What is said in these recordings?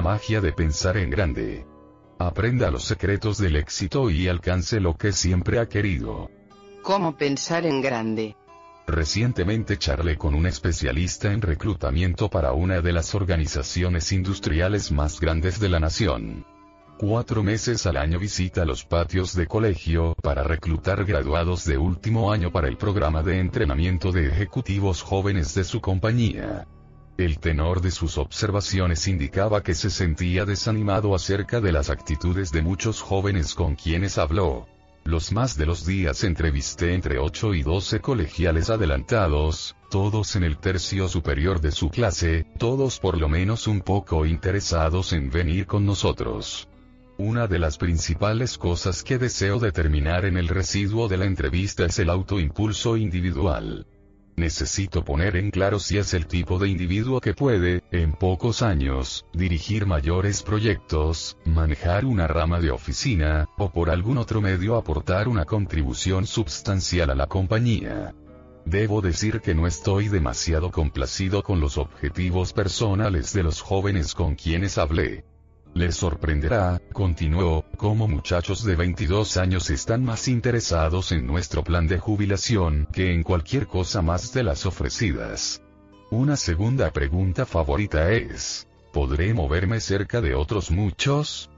La magia de pensar en grande. Aprenda los secretos del éxito y alcance lo que siempre ha querido. ¿Cómo pensar en grande? Recientemente charlé con un especialista en reclutamiento para una de las organizaciones industriales más grandes de la nación. Cuatro meses al año visita los patios de colegio para reclutar graduados de último año para el programa de entrenamiento de ejecutivos jóvenes de su compañía. El tenor de sus observaciones indicaba que se sentía desanimado acerca de las actitudes de muchos jóvenes con quienes habló. Los más de los días entrevisté entre 8 y 12 colegiales adelantados, todos en el tercio superior de su clase, todos por lo menos un poco interesados en venir con nosotros. Una de las principales cosas que deseo determinar en el residuo de la entrevista es el autoimpulso individual. Necesito poner en claro si es el tipo de individuo que puede, en pocos años, dirigir mayores proyectos, manejar una rama de oficina, o por algún otro medio aportar una contribución sustancial a la compañía. Debo decir que no estoy demasiado complacido con los objetivos personales de los jóvenes con quienes hablé. Les sorprenderá, continuó, cómo muchachos de 22 años están más interesados en nuestro plan de jubilación que en cualquier cosa más de las ofrecidas. Una segunda pregunta favorita es, ¿podré moverme cerca de otros muchos?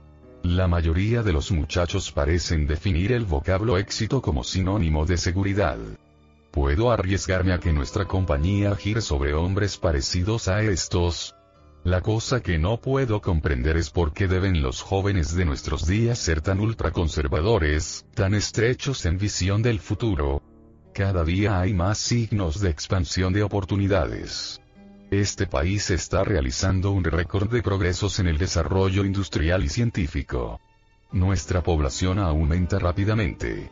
La mayoría de los muchachos parecen definir el vocablo éxito como sinónimo de seguridad. ¿Puedo arriesgarme a que nuestra compañía gire sobre hombres parecidos a estos? La cosa que no puedo comprender es por qué deben los jóvenes de nuestros días ser tan ultraconservadores, tan estrechos en visión del futuro. Cada día hay más signos de expansión de oportunidades. Este país está realizando un récord de progresos en el desarrollo industrial y científico. Nuestra población aumenta rápidamente.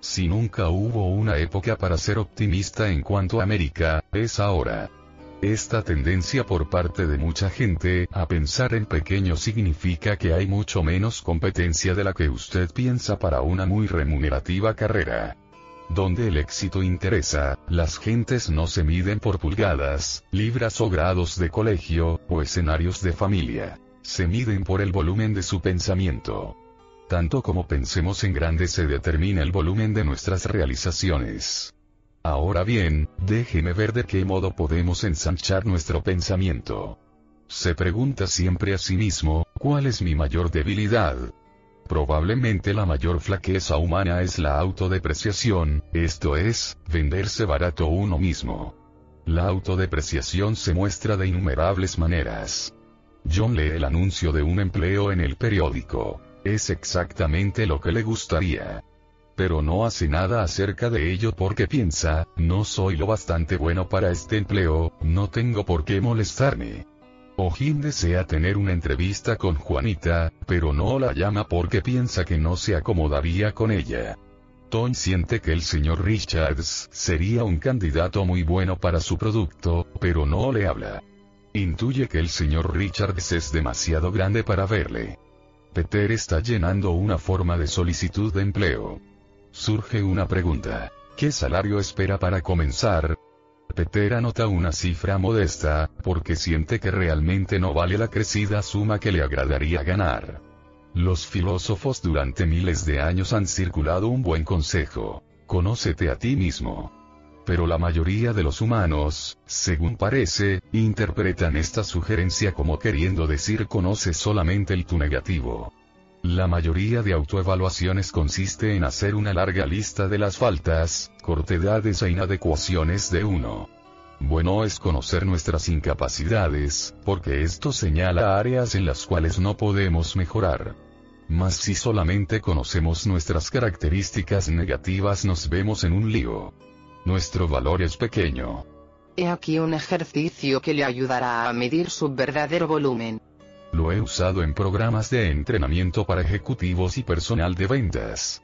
Si nunca hubo una época para ser optimista en cuanto a América, es ahora. Esta tendencia por parte de mucha gente a pensar en pequeño significa que hay mucho menos competencia de la que usted piensa para una muy remunerativa carrera. Donde el éxito interesa, las gentes no se miden por pulgadas, libras o grados de colegio, o escenarios de familia. Se miden por el volumen de su pensamiento. Tanto como pensemos en grande se determina el volumen de nuestras realizaciones. Ahora bien, déjeme ver de qué modo podemos ensanchar nuestro pensamiento. Se pregunta siempre a sí mismo, ¿cuál es mi mayor debilidad? Probablemente la mayor flaqueza humana es la autodepreciación, esto es, venderse barato uno mismo. La autodepreciación se muestra de innumerables maneras. John lee el anuncio de un empleo en el periódico. Es exactamente lo que le gustaría pero no hace nada acerca de ello porque piensa, no soy lo bastante bueno para este empleo, no tengo por qué molestarme. O Jim desea tener una entrevista con Juanita, pero no la llama porque piensa que no se acomodaría con ella. Tom siente que el señor Richards sería un candidato muy bueno para su producto, pero no le habla. Intuye que el señor Richards es demasiado grande para verle. Peter está llenando una forma de solicitud de empleo. Surge una pregunta. ¿Qué salario espera para comenzar? Peter anota una cifra modesta, porque siente que realmente no vale la crecida suma que le agradaría ganar. Los filósofos durante miles de años han circulado un buen consejo. Conócete a ti mismo. Pero la mayoría de los humanos, según parece, interpretan esta sugerencia como queriendo decir conoce solamente el tu negativo. La mayoría de autoevaluaciones consiste en hacer una larga lista de las faltas, cortedades e inadecuaciones de uno. Bueno es conocer nuestras incapacidades, porque esto señala áreas en las cuales no podemos mejorar. Mas si solamente conocemos nuestras características negativas nos vemos en un lío. Nuestro valor es pequeño. He aquí un ejercicio que le ayudará a medir su verdadero volumen. Lo he usado en programas de entrenamiento para ejecutivos y personal de ventas.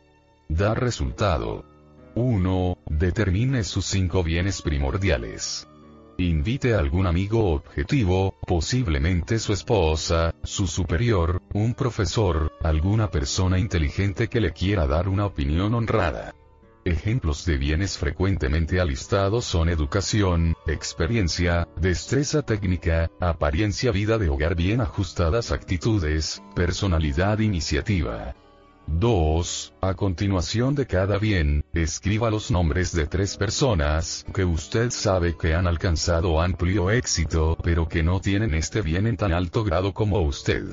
Da resultado. 1. Determine sus cinco bienes primordiales. Invite a algún amigo objetivo, posiblemente su esposa, su superior, un profesor, alguna persona inteligente que le quiera dar una opinión honrada. Ejemplos de bienes frecuentemente alistados son educación, experiencia, destreza técnica, apariencia vida de hogar bien ajustadas actitudes, personalidad iniciativa. 2. A continuación de cada bien, escriba los nombres de tres personas que usted sabe que han alcanzado amplio éxito pero que no tienen este bien en tan alto grado como usted.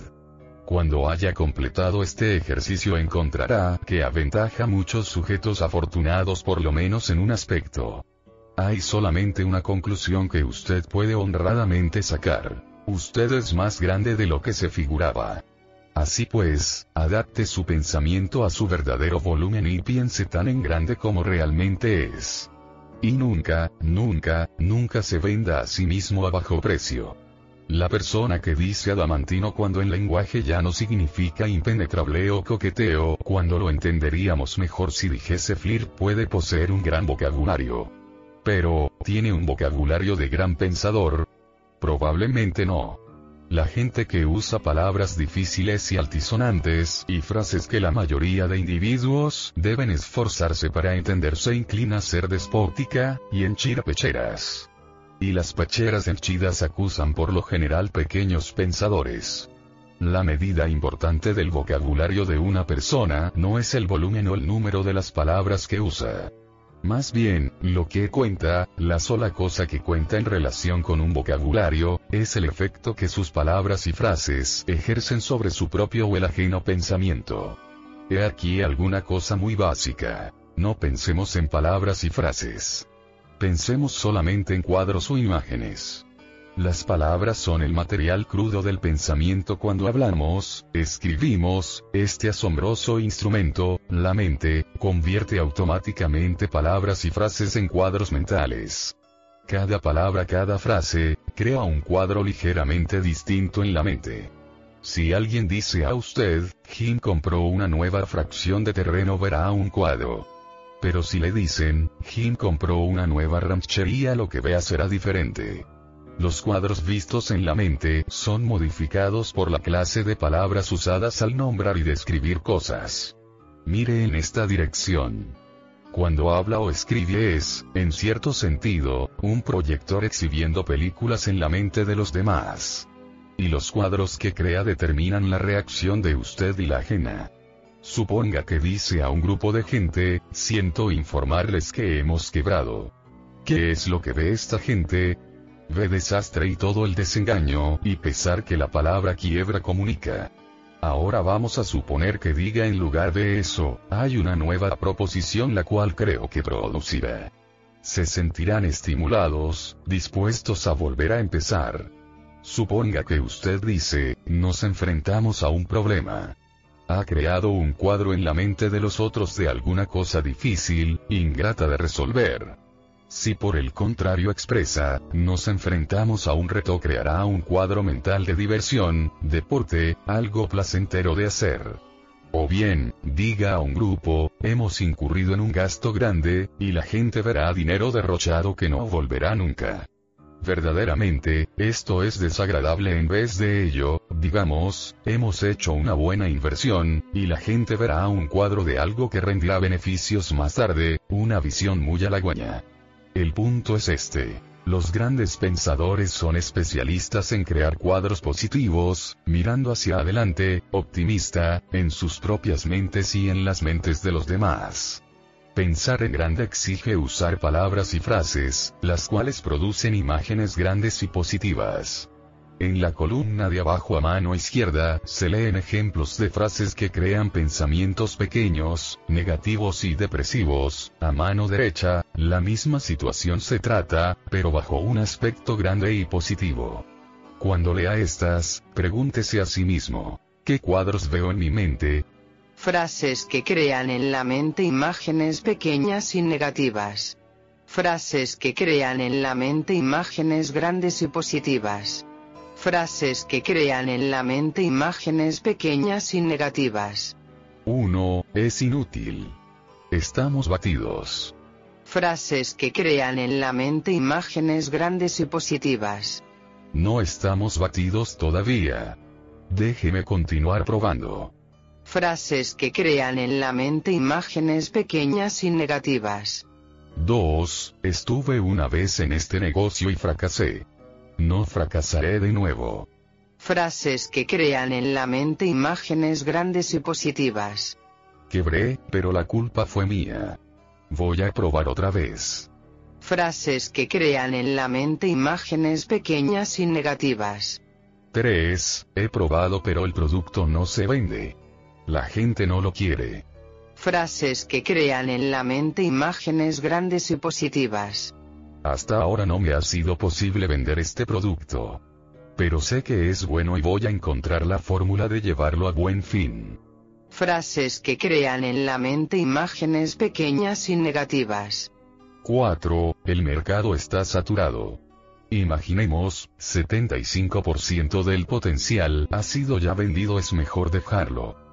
Cuando haya completado este ejercicio encontrará que aventaja muchos sujetos afortunados por lo menos en un aspecto. Hay solamente una conclusión que usted puede honradamente sacar. Usted es más grande de lo que se figuraba. Así pues, adapte su pensamiento a su verdadero volumen y piense tan en grande como realmente es. Y nunca, nunca, nunca se venda a sí mismo a bajo precio. La persona que dice adamantino cuando en lenguaje ya no significa impenetrable o coqueteo, cuando lo entenderíamos mejor si dijese flir puede poseer un gran vocabulario. Pero, ¿tiene un vocabulario de gran pensador? Probablemente no. La gente que usa palabras difíciles y altisonantes, y frases que la mayoría de individuos deben esforzarse para entender se inclina a ser despótica, y enchir pecheras. Y las pecheras henchidas acusan por lo general pequeños pensadores. La medida importante del vocabulario de una persona no es el volumen o el número de las palabras que usa. Más bien, lo que cuenta, la sola cosa que cuenta en relación con un vocabulario, es el efecto que sus palabras y frases ejercen sobre su propio o el ajeno pensamiento. He aquí alguna cosa muy básica. No pensemos en palabras y frases. Pensemos solamente en cuadros o imágenes. Las palabras son el material crudo del pensamiento cuando hablamos, escribimos, este asombroso instrumento, la mente, convierte automáticamente palabras y frases en cuadros mentales. Cada palabra, cada frase, crea un cuadro ligeramente distinto en la mente. Si alguien dice a usted, Jim compró una nueva fracción de terreno verá un cuadro. Pero si le dicen, Jim compró una nueva ranchería lo que vea será diferente. Los cuadros vistos en la mente son modificados por la clase de palabras usadas al nombrar y describir cosas. Mire en esta dirección. Cuando habla o escribe es, en cierto sentido, un proyector exhibiendo películas en la mente de los demás. Y los cuadros que crea determinan la reacción de usted y la ajena. Suponga que dice a un grupo de gente, siento informarles que hemos quebrado. ¿Qué es lo que ve esta gente? Ve desastre y todo el desengaño y pesar que la palabra quiebra comunica. Ahora vamos a suponer que diga en lugar de eso, hay una nueva proposición la cual creo que producirá. Se sentirán estimulados, dispuestos a volver a empezar. Suponga que usted dice, nos enfrentamos a un problema. Ha creado un cuadro en la mente de los otros de alguna cosa difícil, ingrata de resolver. Si por el contrario expresa, nos enfrentamos a un reto creará un cuadro mental de diversión, deporte, algo placentero de hacer. O bien, diga a un grupo, hemos incurrido en un gasto grande, y la gente verá dinero derrochado que no volverá nunca. Verdaderamente, esto es desagradable en vez de ello, digamos, hemos hecho una buena inversión, y la gente verá un cuadro de algo que rendirá beneficios más tarde, una visión muy halagüeña. El punto es este. Los grandes pensadores son especialistas en crear cuadros positivos, mirando hacia adelante, optimista, en sus propias mentes y en las mentes de los demás. Pensar en grande exige usar palabras y frases, las cuales producen imágenes grandes y positivas. En la columna de abajo a mano izquierda, se leen ejemplos de frases que crean pensamientos pequeños, negativos y depresivos, a mano derecha, la misma situación se trata, pero bajo un aspecto grande y positivo. Cuando lea estas, pregúntese a sí mismo, ¿qué cuadros veo en mi mente? Frases que crean en la mente imágenes pequeñas y negativas. Frases que crean en la mente imágenes grandes y positivas. Frases que crean en la mente imágenes pequeñas y negativas. 1. Es inútil. Estamos batidos. Frases que crean en la mente imágenes grandes y positivas. No estamos batidos todavía. Déjeme continuar probando. Frases que crean en la mente imágenes pequeñas y negativas. 2. Estuve una vez en este negocio y fracasé. No fracasaré de nuevo. Frases que crean en la mente imágenes grandes y positivas. Quebré, pero la culpa fue mía. Voy a probar otra vez. Frases que crean en la mente imágenes pequeñas y negativas. 3. He probado pero el producto no se vende. La gente no lo quiere. Frases que crean en la mente imágenes grandes y positivas. Hasta ahora no me ha sido posible vender este producto. Pero sé que es bueno y voy a encontrar la fórmula de llevarlo a buen fin. Frases que crean en la mente imágenes pequeñas y negativas. 4. El mercado está saturado. Imaginemos, 75% del potencial ha sido ya vendido es mejor dejarlo.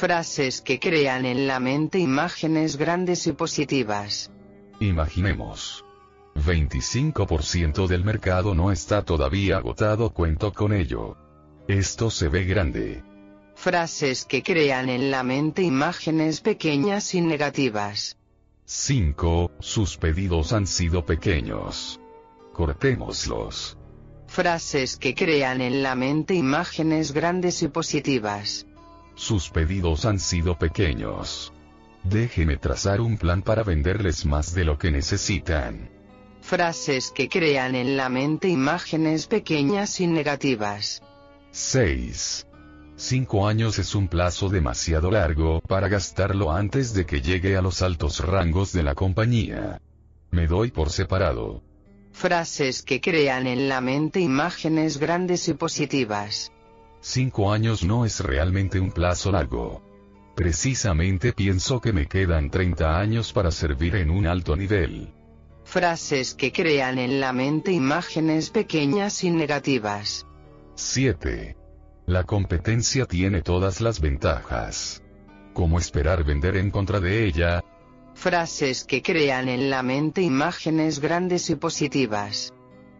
Frases que crean en la mente imágenes grandes y positivas. Imaginemos. 25% del mercado no está todavía agotado, cuento con ello. Esto se ve grande. Frases que crean en la mente imágenes pequeñas y negativas. 5. Sus pedidos han sido pequeños. Cortémoslos. Frases que crean en la mente imágenes grandes y positivas. Sus pedidos han sido pequeños. Déjeme trazar un plan para venderles más de lo que necesitan. Frases que crean en la mente imágenes pequeñas y negativas. 6. Cinco años es un plazo demasiado largo para gastarlo antes de que llegue a los altos rangos de la compañía. Me doy por separado. Frases que crean en la mente imágenes grandes y positivas. Cinco años no es realmente un plazo largo. Precisamente pienso que me quedan 30 años para servir en un alto nivel. Frases que crean en la mente imágenes pequeñas y negativas. 7. La competencia tiene todas las ventajas. ¿Cómo esperar vender en contra de ella? Frases que crean en la mente imágenes grandes y positivas.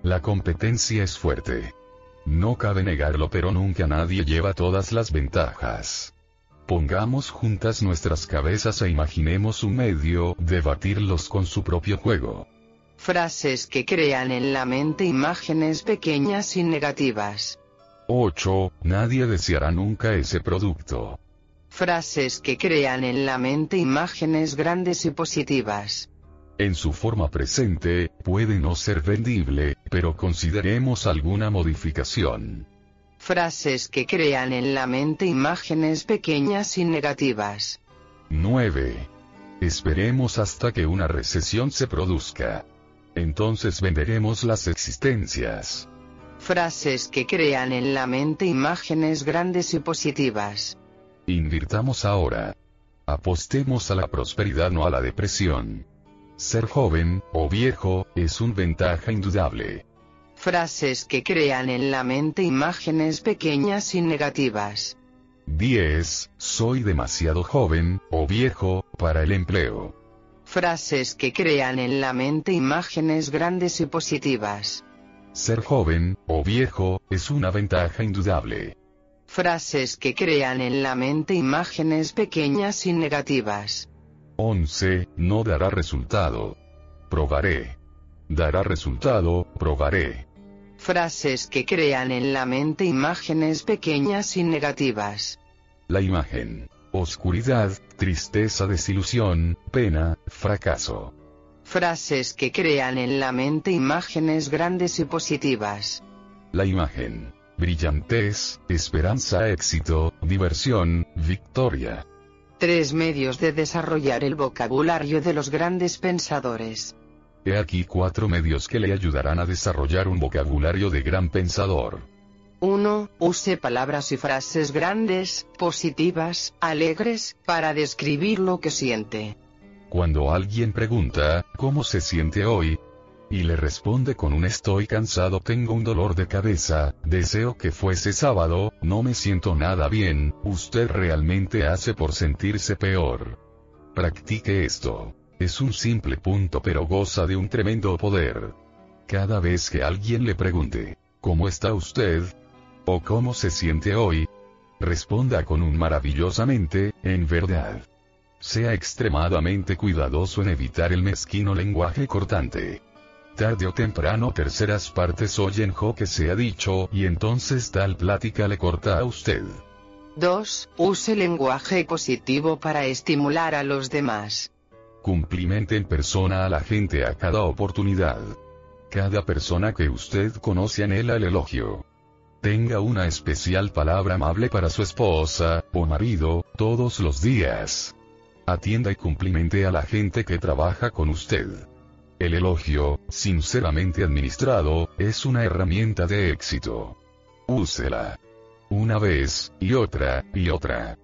La competencia es fuerte. No cabe negarlo, pero nunca nadie lleva todas las ventajas. Pongamos juntas nuestras cabezas e imaginemos un medio de batirlos con su propio juego. Frases que crean en la mente imágenes pequeñas y negativas. 8. Nadie deseará nunca ese producto. Frases que crean en la mente imágenes grandes y positivas. En su forma presente, puede no ser vendible, pero consideremos alguna modificación. Frases que crean en la mente imágenes pequeñas y negativas. 9. Esperemos hasta que una recesión se produzca. Entonces venderemos las existencias. Frases que crean en la mente imágenes grandes y positivas. Invirtamos ahora. Apostemos a la prosperidad, no a la depresión. Ser joven, o viejo, es una ventaja indudable. Frases que crean en la mente imágenes pequeñas y negativas. 10. Soy demasiado joven, o viejo, para el empleo. Frases que crean en la mente imágenes grandes y positivas. Ser joven, o viejo, es una ventaja indudable. Frases que crean en la mente imágenes pequeñas y negativas. 11. No dará resultado. Probaré. Dará resultado, probaré. Frases que crean en la mente imágenes pequeñas y negativas. La imagen. oscuridad, tristeza, desilusión, pena, fracaso. Frases que crean en la mente imágenes grandes y positivas. La imagen. Brillantez, esperanza, éxito, diversión, victoria. Tres medios de desarrollar el vocabulario de los grandes pensadores. He aquí cuatro medios que le ayudarán a desarrollar un vocabulario de gran pensador. 1. Use palabras y frases grandes, positivas, alegres, para describir lo que siente. Cuando alguien pregunta, ¿cómo se siente hoy? Y le responde con un estoy cansado, tengo un dolor de cabeza, deseo que fuese sábado, no me siento nada bien, usted realmente hace por sentirse peor. Practique esto. Es un simple punto pero goza de un tremendo poder. Cada vez que alguien le pregunte, ¿cómo está usted? ¿O cómo se siente hoy? Responda con un maravillosamente, en verdad. Sea extremadamente cuidadoso en evitar el mezquino lenguaje cortante. Tarde o temprano terceras partes oyen jo que se ha dicho y entonces tal plática le corta a usted. 2. Use lenguaje positivo para estimular a los demás. Cumplimente en persona a la gente a cada oportunidad. Cada persona que usted conoce anhela el elogio. Tenga una especial palabra amable para su esposa, o marido, todos los días. Atienda y cumplimente a la gente que trabaja con usted. El elogio, sinceramente administrado, es una herramienta de éxito. Úsela. Una vez, y otra, y otra.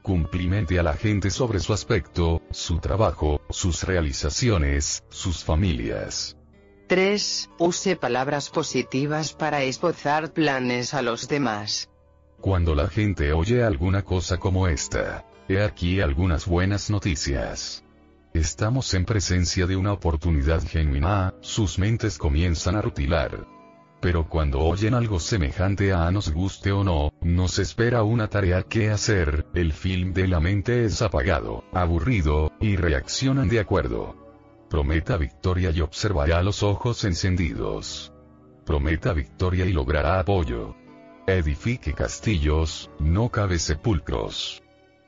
Cumplimente a la gente sobre su aspecto, su trabajo, sus realizaciones, sus familias. 3. Use palabras positivas para esbozar planes a los demás. Cuando la gente oye alguna cosa como esta, he aquí algunas buenas noticias. Estamos en presencia de una oportunidad genuina, sus mentes comienzan a rutilar. Pero cuando oyen algo semejante a nos guste o no, nos espera una tarea que hacer, el film de la mente es apagado, aburrido, y reaccionan de acuerdo. Prometa victoria y observará los ojos encendidos. Prometa victoria y logrará apoyo. Edifique castillos, no cabe sepulcros.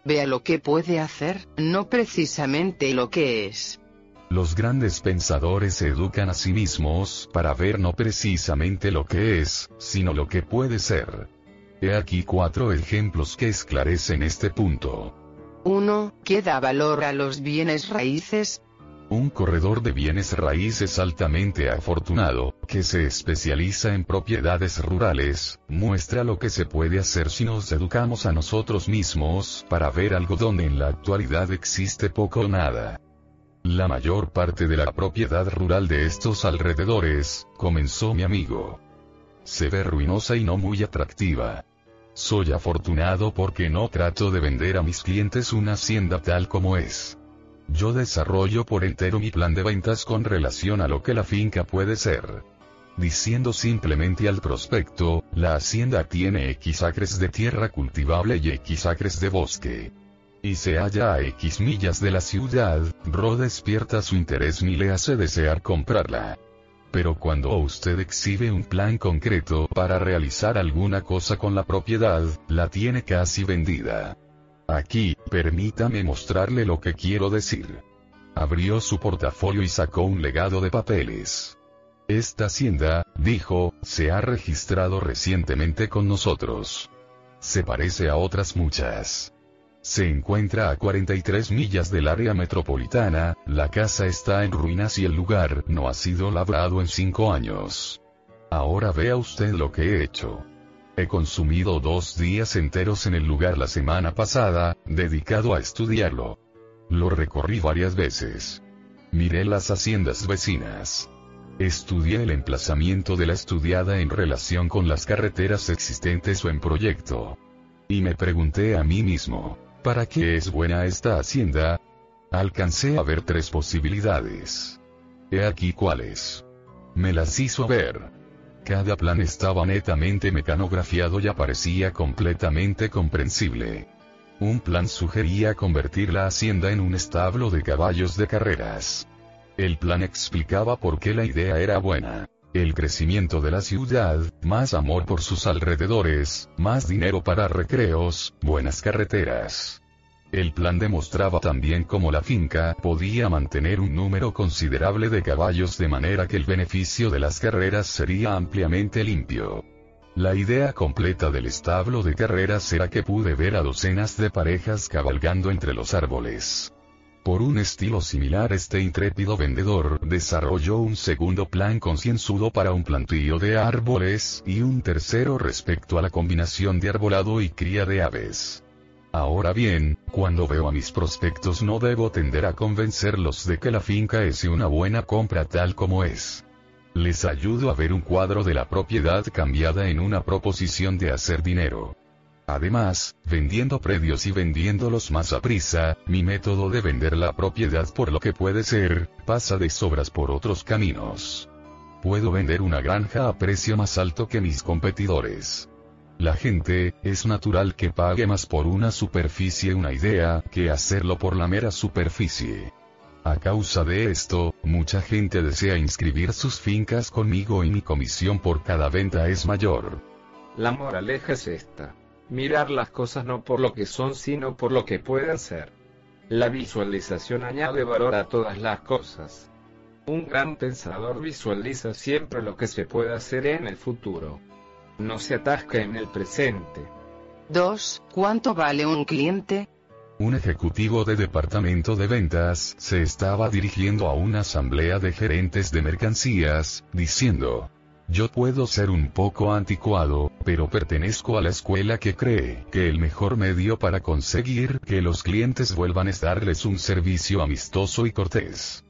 Vea lo que puede hacer, no precisamente lo que es. Los grandes pensadores se educan a sí mismos para ver no precisamente lo que es, sino lo que puede ser. He aquí cuatro ejemplos que esclarecen este punto. 1. ¿Qué da valor a los bienes raíces? Un corredor de bienes raíces altamente afortunado, que se especializa en propiedades rurales, muestra lo que se puede hacer si nos educamos a nosotros mismos para ver algo donde en la actualidad existe poco o nada. La mayor parte de la propiedad rural de estos alrededores, comenzó mi amigo. Se ve ruinosa y no muy atractiva. Soy afortunado porque no trato de vender a mis clientes una hacienda tal como es. Yo desarrollo por entero mi plan de ventas con relación a lo que la finca puede ser. Diciendo simplemente al prospecto, la hacienda tiene X acres de tierra cultivable y X acres de bosque. Y se halla a X millas de la ciudad, Ro despierta su interés ni le hace desear comprarla. Pero cuando usted exhibe un plan concreto para realizar alguna cosa con la propiedad, la tiene casi vendida. Aquí, permítame mostrarle lo que quiero decir. Abrió su portafolio y sacó un legado de papeles. Esta hacienda, dijo, se ha registrado recientemente con nosotros. Se parece a otras muchas. Se encuentra a 43 millas del área metropolitana, la casa está en ruinas y el lugar no ha sido labrado en cinco años. Ahora vea usted lo que he hecho. He consumido dos días enteros en el lugar la semana pasada, dedicado a estudiarlo. Lo recorrí varias veces. Miré las haciendas vecinas. Estudié el emplazamiento de la estudiada en relación con las carreteras existentes o en proyecto. Y me pregunté a mí mismo, ¿para qué es buena esta hacienda? Alcancé a ver tres posibilidades. He aquí cuáles. Me las hizo ver. Cada plan estaba netamente mecanografiado y aparecía completamente comprensible. Un plan sugería convertir la hacienda en un establo de caballos de carreras. El plan explicaba por qué la idea era buena. El crecimiento de la ciudad, más amor por sus alrededores, más dinero para recreos, buenas carreteras. El plan demostraba también cómo la finca podía mantener un número considerable de caballos de manera que el beneficio de las carreras sería ampliamente limpio. La idea completa del establo de carreras era que pude ver a docenas de parejas cabalgando entre los árboles. Por un estilo similar este intrépido vendedor desarrolló un segundo plan concienzudo para un plantío de árboles y un tercero respecto a la combinación de arbolado y cría de aves. Ahora bien, cuando veo a mis prospectos no debo tender a convencerlos de que la finca es una buena compra tal como es. Les ayudo a ver un cuadro de la propiedad cambiada en una proposición de hacer dinero. Además, vendiendo predios y vendiéndolos más a prisa, mi método de vender la propiedad por lo que puede ser, pasa de sobras por otros caminos. Puedo vender una granja a precio más alto que mis competidores. La gente, es natural que pague más por una superficie una idea, que hacerlo por la mera superficie. A causa de esto, mucha gente desea inscribir sus fincas conmigo y mi comisión por cada venta es mayor. La moraleja es esta. Mirar las cosas no por lo que son sino por lo que pueden ser. La visualización añade valor a todas las cosas. Un gran pensador visualiza siempre lo que se puede hacer en el futuro no se atasca en el presente. 2. ¿Cuánto vale un cliente? Un ejecutivo de departamento de ventas se estaba dirigiendo a una asamblea de gerentes de mercancías, diciendo, yo puedo ser un poco anticuado, pero pertenezco a la escuela que cree que el mejor medio para conseguir que los clientes vuelvan es darles un servicio amistoso y cortés.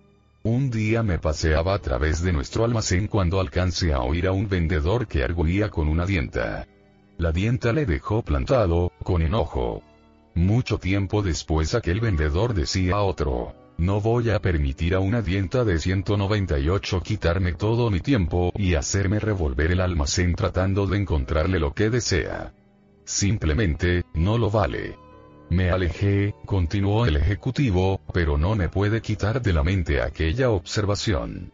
Un día me paseaba a través de nuestro almacén cuando alcancé a oír a un vendedor que arguía con una dienta. La dienta le dejó plantado, con enojo. Mucho tiempo después aquel vendedor decía a otro, no voy a permitir a una dienta de 198 quitarme todo mi tiempo y hacerme revolver el almacén tratando de encontrarle lo que desea. Simplemente, no lo vale. Me alejé, continuó el ejecutivo, pero no me puede quitar de la mente aquella observación.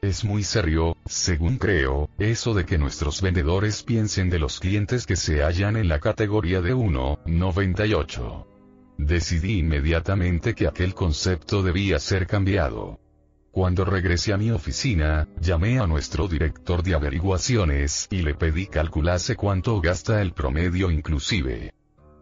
Es muy serio, según creo, eso de que nuestros vendedores piensen de los clientes que se hallan en la categoría de 1,98. Decidí inmediatamente que aquel concepto debía ser cambiado. Cuando regresé a mi oficina, llamé a nuestro director de averiguaciones y le pedí calculase cuánto gasta el promedio inclusive.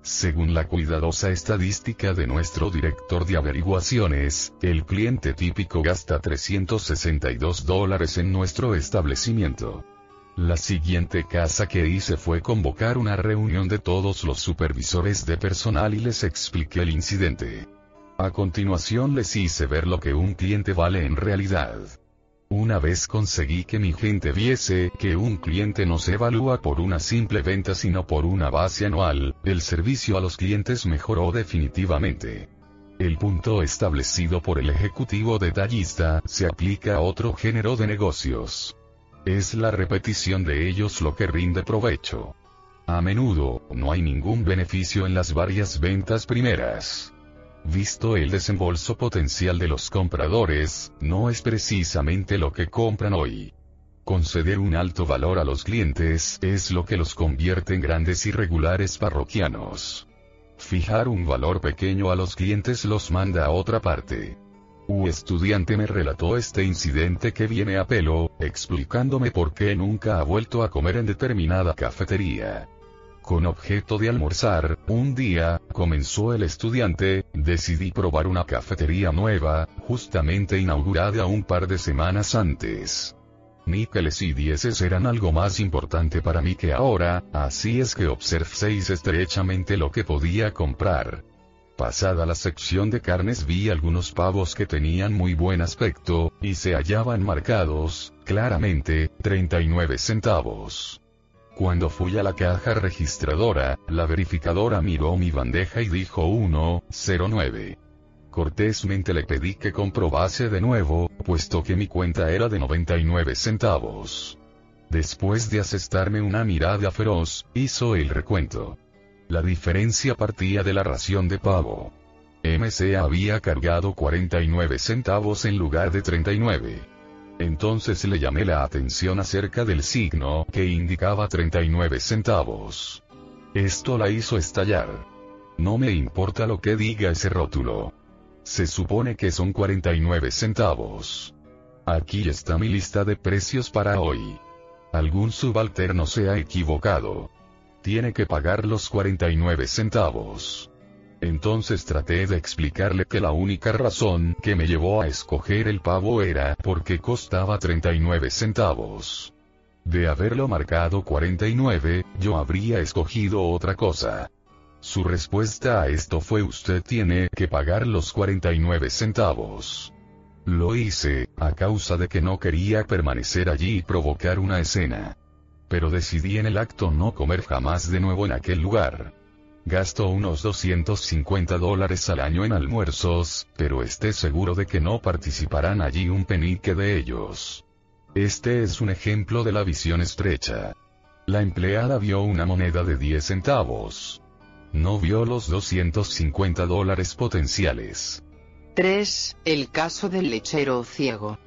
Según la cuidadosa estadística de nuestro director de averiguaciones, el cliente típico gasta 362 dólares en nuestro establecimiento. La siguiente casa que hice fue convocar una reunión de todos los supervisores de personal y les expliqué el incidente. A continuación les hice ver lo que un cliente vale en realidad. Una vez conseguí que mi gente viese que un cliente no se evalúa por una simple venta sino por una base anual, el servicio a los clientes mejoró definitivamente. El punto establecido por el ejecutivo detallista se aplica a otro género de negocios. Es la repetición de ellos lo que rinde provecho. A menudo, no hay ningún beneficio en las varias ventas primeras. Visto el desembolso potencial de los compradores, no es precisamente lo que compran hoy. Conceder un alto valor a los clientes es lo que los convierte en grandes y regulares parroquianos. Fijar un valor pequeño a los clientes los manda a otra parte. Un estudiante me relató este incidente que viene a pelo, explicándome por qué nunca ha vuelto a comer en determinada cafetería. Con objeto de almorzar, un día, comenzó el estudiante, decidí probar una cafetería nueva, justamente inaugurada un par de semanas antes. Níqueles y dieces eran algo más importante para mí que ahora, así es que observéis estrechamente lo que podía comprar. Pasada la sección de carnes vi algunos pavos que tenían muy buen aspecto, y se hallaban marcados, claramente, 39 centavos. Cuando fui a la caja registradora, la verificadora miró mi bandeja y dijo 109. Cortésmente le pedí que comprobase de nuevo, puesto que mi cuenta era de 99 centavos. Después de asestarme una mirada feroz, hizo el recuento. La diferencia partía de la ración de pavo. MC había cargado 49 centavos en lugar de 39. Entonces le llamé la atención acerca del signo que indicaba 39 centavos. Esto la hizo estallar. No me importa lo que diga ese rótulo. Se supone que son 49 centavos. Aquí está mi lista de precios para hoy. Algún subalterno se ha equivocado. Tiene que pagar los 49 centavos. Entonces traté de explicarle que la única razón que me llevó a escoger el pavo era porque costaba 39 centavos. De haberlo marcado 49, yo habría escogido otra cosa. Su respuesta a esto fue usted tiene que pagar los 49 centavos. Lo hice, a causa de que no quería permanecer allí y provocar una escena. Pero decidí en el acto no comer jamás de nuevo en aquel lugar. Gasto unos 250 dólares al año en almuerzos, pero esté seguro de que no participarán allí un penique de ellos. Este es un ejemplo de la visión estrecha. La empleada vio una moneda de 10 centavos. No vio los 250 dólares potenciales. 3. El caso del lechero ciego.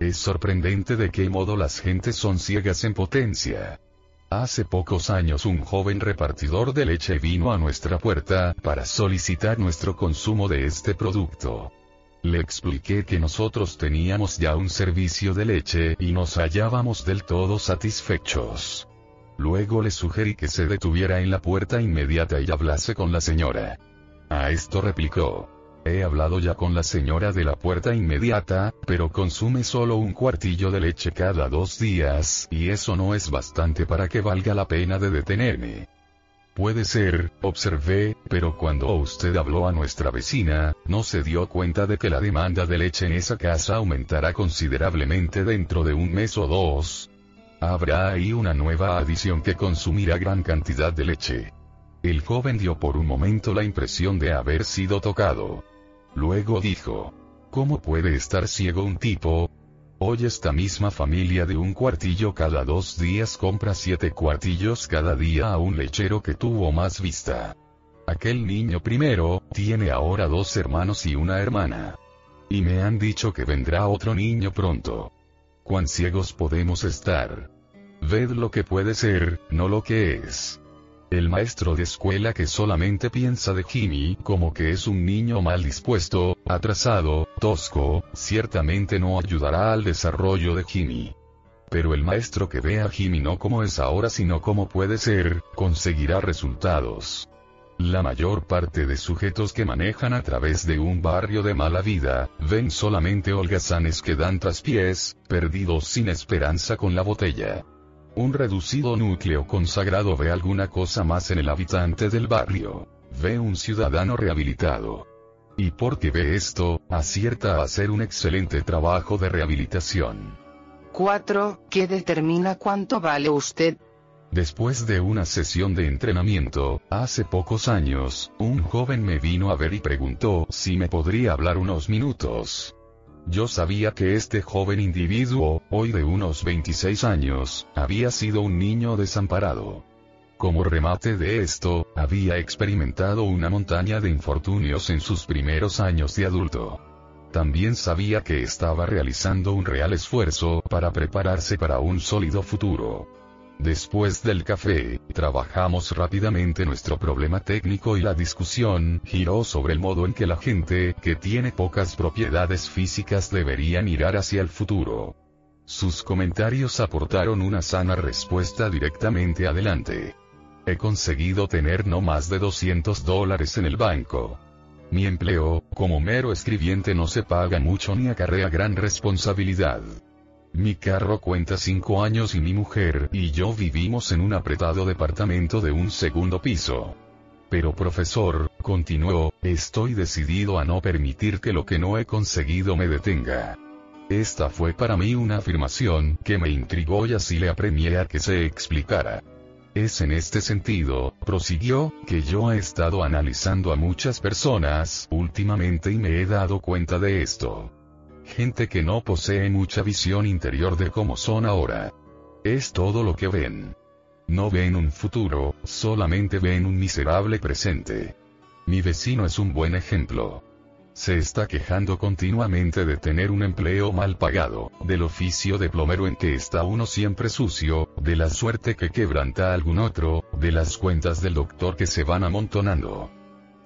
Es sorprendente de qué modo las gentes son ciegas en potencia. Hace pocos años un joven repartidor de leche vino a nuestra puerta para solicitar nuestro consumo de este producto. Le expliqué que nosotros teníamos ya un servicio de leche y nos hallábamos del todo satisfechos. Luego le sugerí que se detuviera en la puerta inmediata y hablase con la señora. A esto replicó. He hablado ya con la señora de la puerta inmediata, pero consume solo un cuartillo de leche cada dos días, y eso no es bastante para que valga la pena de detenerme. Puede ser, observé, pero cuando usted habló a nuestra vecina, no se dio cuenta de que la demanda de leche en esa casa aumentará considerablemente dentro de un mes o dos. Habrá ahí una nueva adición que consumirá gran cantidad de leche. El joven dio por un momento la impresión de haber sido tocado. Luego dijo, ¿cómo puede estar ciego un tipo? Hoy esta misma familia de un cuartillo cada dos días compra siete cuartillos cada día a un lechero que tuvo más vista. Aquel niño primero, tiene ahora dos hermanos y una hermana. Y me han dicho que vendrá otro niño pronto. ¿Cuán ciegos podemos estar? Ved lo que puede ser, no lo que es. El maestro de escuela que solamente piensa de Jimmy como que es un niño mal dispuesto, atrasado, tosco, ciertamente no ayudará al desarrollo de Jimmy. Pero el maestro que ve a Jimmy no como es ahora sino como puede ser, conseguirá resultados. La mayor parte de sujetos que manejan a través de un barrio de mala vida, ven solamente holgazanes que dan traspiés, perdidos sin esperanza con la botella. Un reducido núcleo consagrado ve alguna cosa más en el habitante del barrio. Ve un ciudadano rehabilitado. Y porque ve esto, acierta a hacer un excelente trabajo de rehabilitación. 4. ¿Qué determina cuánto vale usted? Después de una sesión de entrenamiento, hace pocos años, un joven me vino a ver y preguntó si me podría hablar unos minutos. Yo sabía que este joven individuo, hoy de unos 26 años, había sido un niño desamparado. Como remate de esto, había experimentado una montaña de infortunios en sus primeros años de adulto. También sabía que estaba realizando un real esfuerzo para prepararse para un sólido futuro. Después del café, trabajamos rápidamente nuestro problema técnico y la discusión giró sobre el modo en que la gente que tiene pocas propiedades físicas debería mirar hacia el futuro. Sus comentarios aportaron una sana respuesta directamente adelante. He conseguido tener no más de 200 dólares en el banco. Mi empleo, como mero escribiente no se paga mucho ni acarrea gran responsabilidad. Mi carro cuenta cinco años y mi mujer y yo vivimos en un apretado departamento de un segundo piso. Pero profesor, continuó, estoy decidido a no permitir que lo que no he conseguido me detenga. Esta fue para mí una afirmación que me intrigó y así le apremié a que se explicara. Es en este sentido, prosiguió, que yo he estado analizando a muchas personas últimamente y me he dado cuenta de esto gente que no posee mucha visión interior de cómo son ahora. Es todo lo que ven. No ven un futuro, solamente ven un miserable presente. Mi vecino es un buen ejemplo. Se está quejando continuamente de tener un empleo mal pagado, del oficio de plomero en que está uno siempre sucio, de la suerte que quebranta algún otro, de las cuentas del doctor que se van amontonando.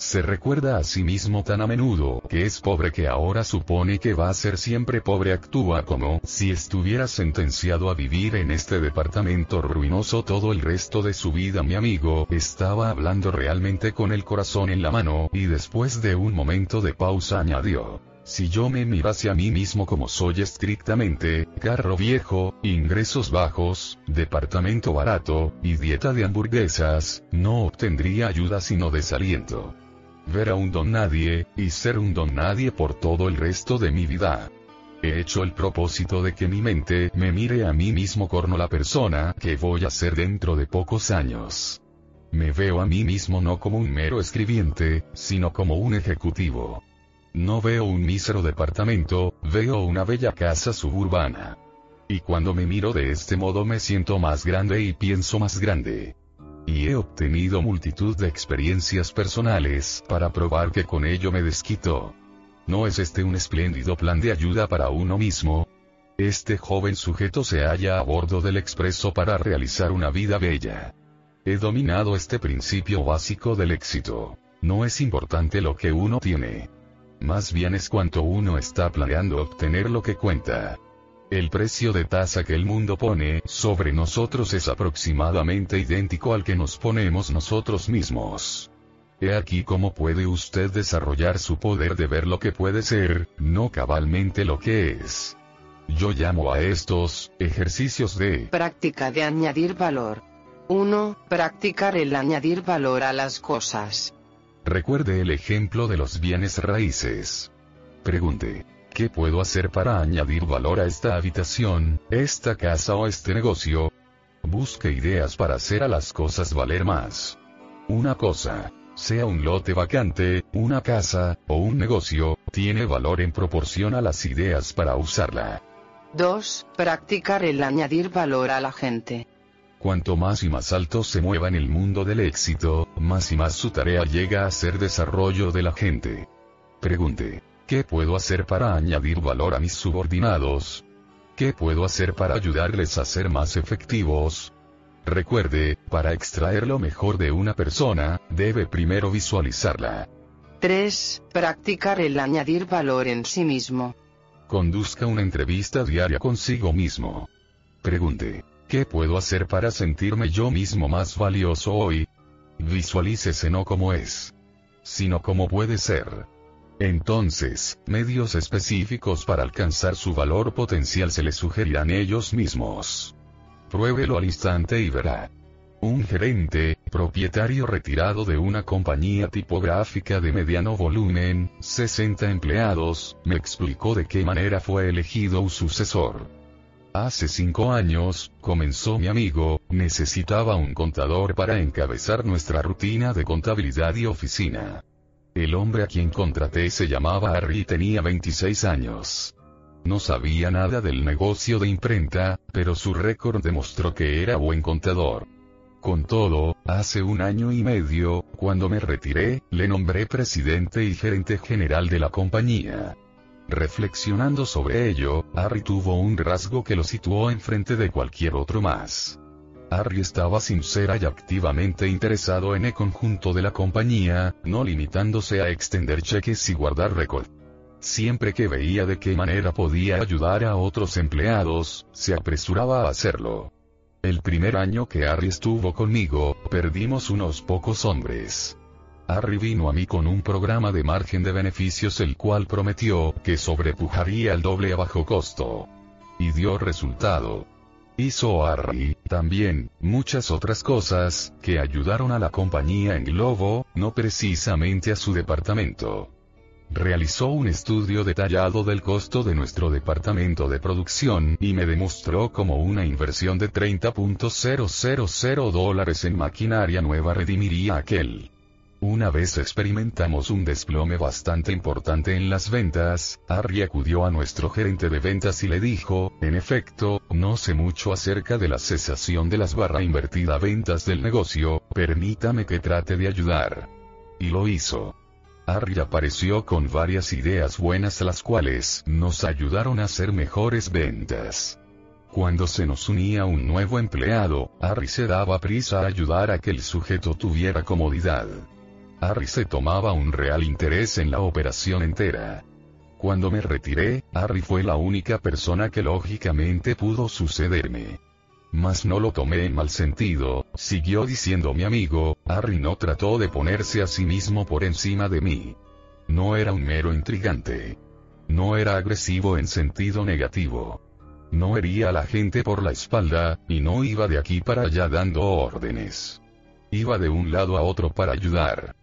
Se recuerda a sí mismo tan a menudo que es pobre que ahora supone que va a ser siempre pobre actúa como si estuviera sentenciado a vivir en este departamento ruinoso todo el resto de su vida. Mi amigo estaba hablando realmente con el corazón en la mano y después de un momento de pausa añadió. Si yo me mirase a mí mismo como soy estrictamente, carro viejo, ingresos bajos, departamento barato, y dieta de hamburguesas, no obtendría ayuda sino desaliento ver a un don nadie, y ser un don nadie por todo el resto de mi vida. He hecho el propósito de que mi mente me mire a mí mismo como la persona que voy a ser dentro de pocos años. Me veo a mí mismo no como un mero escribiente, sino como un ejecutivo. No veo un mísero departamento, veo una bella casa suburbana. Y cuando me miro de este modo me siento más grande y pienso más grande. Y he obtenido multitud de experiencias personales para probar que con ello me desquito. ¿No es este un espléndido plan de ayuda para uno mismo? Este joven sujeto se halla a bordo del expreso para realizar una vida bella. He dominado este principio básico del éxito. No es importante lo que uno tiene. Más bien es cuanto uno está planeando obtener lo que cuenta. El precio de tasa que el mundo pone sobre nosotros es aproximadamente idéntico al que nos ponemos nosotros mismos. He aquí cómo puede usted desarrollar su poder de ver lo que puede ser, no cabalmente lo que es. Yo llamo a estos, ejercicios de práctica de añadir valor. 1. Practicar el añadir valor a las cosas. Recuerde el ejemplo de los bienes raíces. Pregunte, ¿Qué puedo hacer para añadir valor a esta habitación, esta casa o este negocio? Busque ideas para hacer a las cosas valer más. Una cosa, sea un lote vacante, una casa, o un negocio, tiene valor en proporción a las ideas para usarla. 2. Practicar el añadir valor a la gente. Cuanto más y más alto se mueva en el mundo del éxito, más y más su tarea llega a ser desarrollo de la gente. Pregunte. ¿Qué puedo hacer para añadir valor a mis subordinados? ¿Qué puedo hacer para ayudarles a ser más efectivos? Recuerde, para extraer lo mejor de una persona, debe primero visualizarla. 3. Practicar el añadir valor en sí mismo. Conduzca una entrevista diaria consigo mismo. Pregunte, ¿qué puedo hacer para sentirme yo mismo más valioso hoy? Visualícese no como es, sino como puede ser. Entonces, medios específicos para alcanzar su valor potencial se le sugerirán ellos mismos. Pruébelo al instante y verá. Un gerente, propietario retirado de una compañía tipográfica de mediano volumen, 60 empleados, me explicó de qué manera fue elegido un sucesor. Hace cinco años, comenzó mi amigo, necesitaba un contador para encabezar nuestra rutina de contabilidad y oficina. El hombre a quien contraté se llamaba Harry y tenía 26 años. No sabía nada del negocio de imprenta, pero su récord demostró que era buen contador. Con todo, hace un año y medio, cuando me retiré, le nombré presidente y gerente general de la compañía. Reflexionando sobre ello, Harry tuvo un rasgo que lo situó enfrente de cualquier otro más. Harry estaba sincera y activamente interesado en el conjunto de la compañía, no limitándose a extender cheques y guardar récord. Siempre que veía de qué manera podía ayudar a otros empleados, se apresuraba a hacerlo. El primer año que Harry estuvo conmigo, perdimos unos pocos hombres. Harry vino a mí con un programa de margen de beneficios el cual prometió que sobrepujaría el doble a bajo costo. Y dio resultado. Hizo Harry, también, muchas otras cosas, que ayudaron a la compañía en Globo, no precisamente a su departamento. Realizó un estudio detallado del costo de nuestro departamento de producción y me demostró cómo una inversión de 30.000 dólares en maquinaria nueva redimiría aquel. Una vez experimentamos un desplome bastante importante en las ventas, Harry acudió a nuestro gerente de ventas y le dijo, en efecto, no sé mucho acerca de la cesación de las barra invertida ventas del negocio, permítame que trate de ayudar. Y lo hizo. Harry apareció con varias ideas buenas las cuales nos ayudaron a hacer mejores ventas. Cuando se nos unía un nuevo empleado, Harry se daba prisa a ayudar a que el sujeto tuviera comodidad. Harry se tomaba un real interés en la operación entera. Cuando me retiré, Harry fue la única persona que lógicamente pudo sucederme. Mas no lo tomé en mal sentido, siguió diciendo mi amigo, Harry no trató de ponerse a sí mismo por encima de mí. No era un mero intrigante. No era agresivo en sentido negativo. No hería a la gente por la espalda, y no iba de aquí para allá dando órdenes. Iba de un lado a otro para ayudar.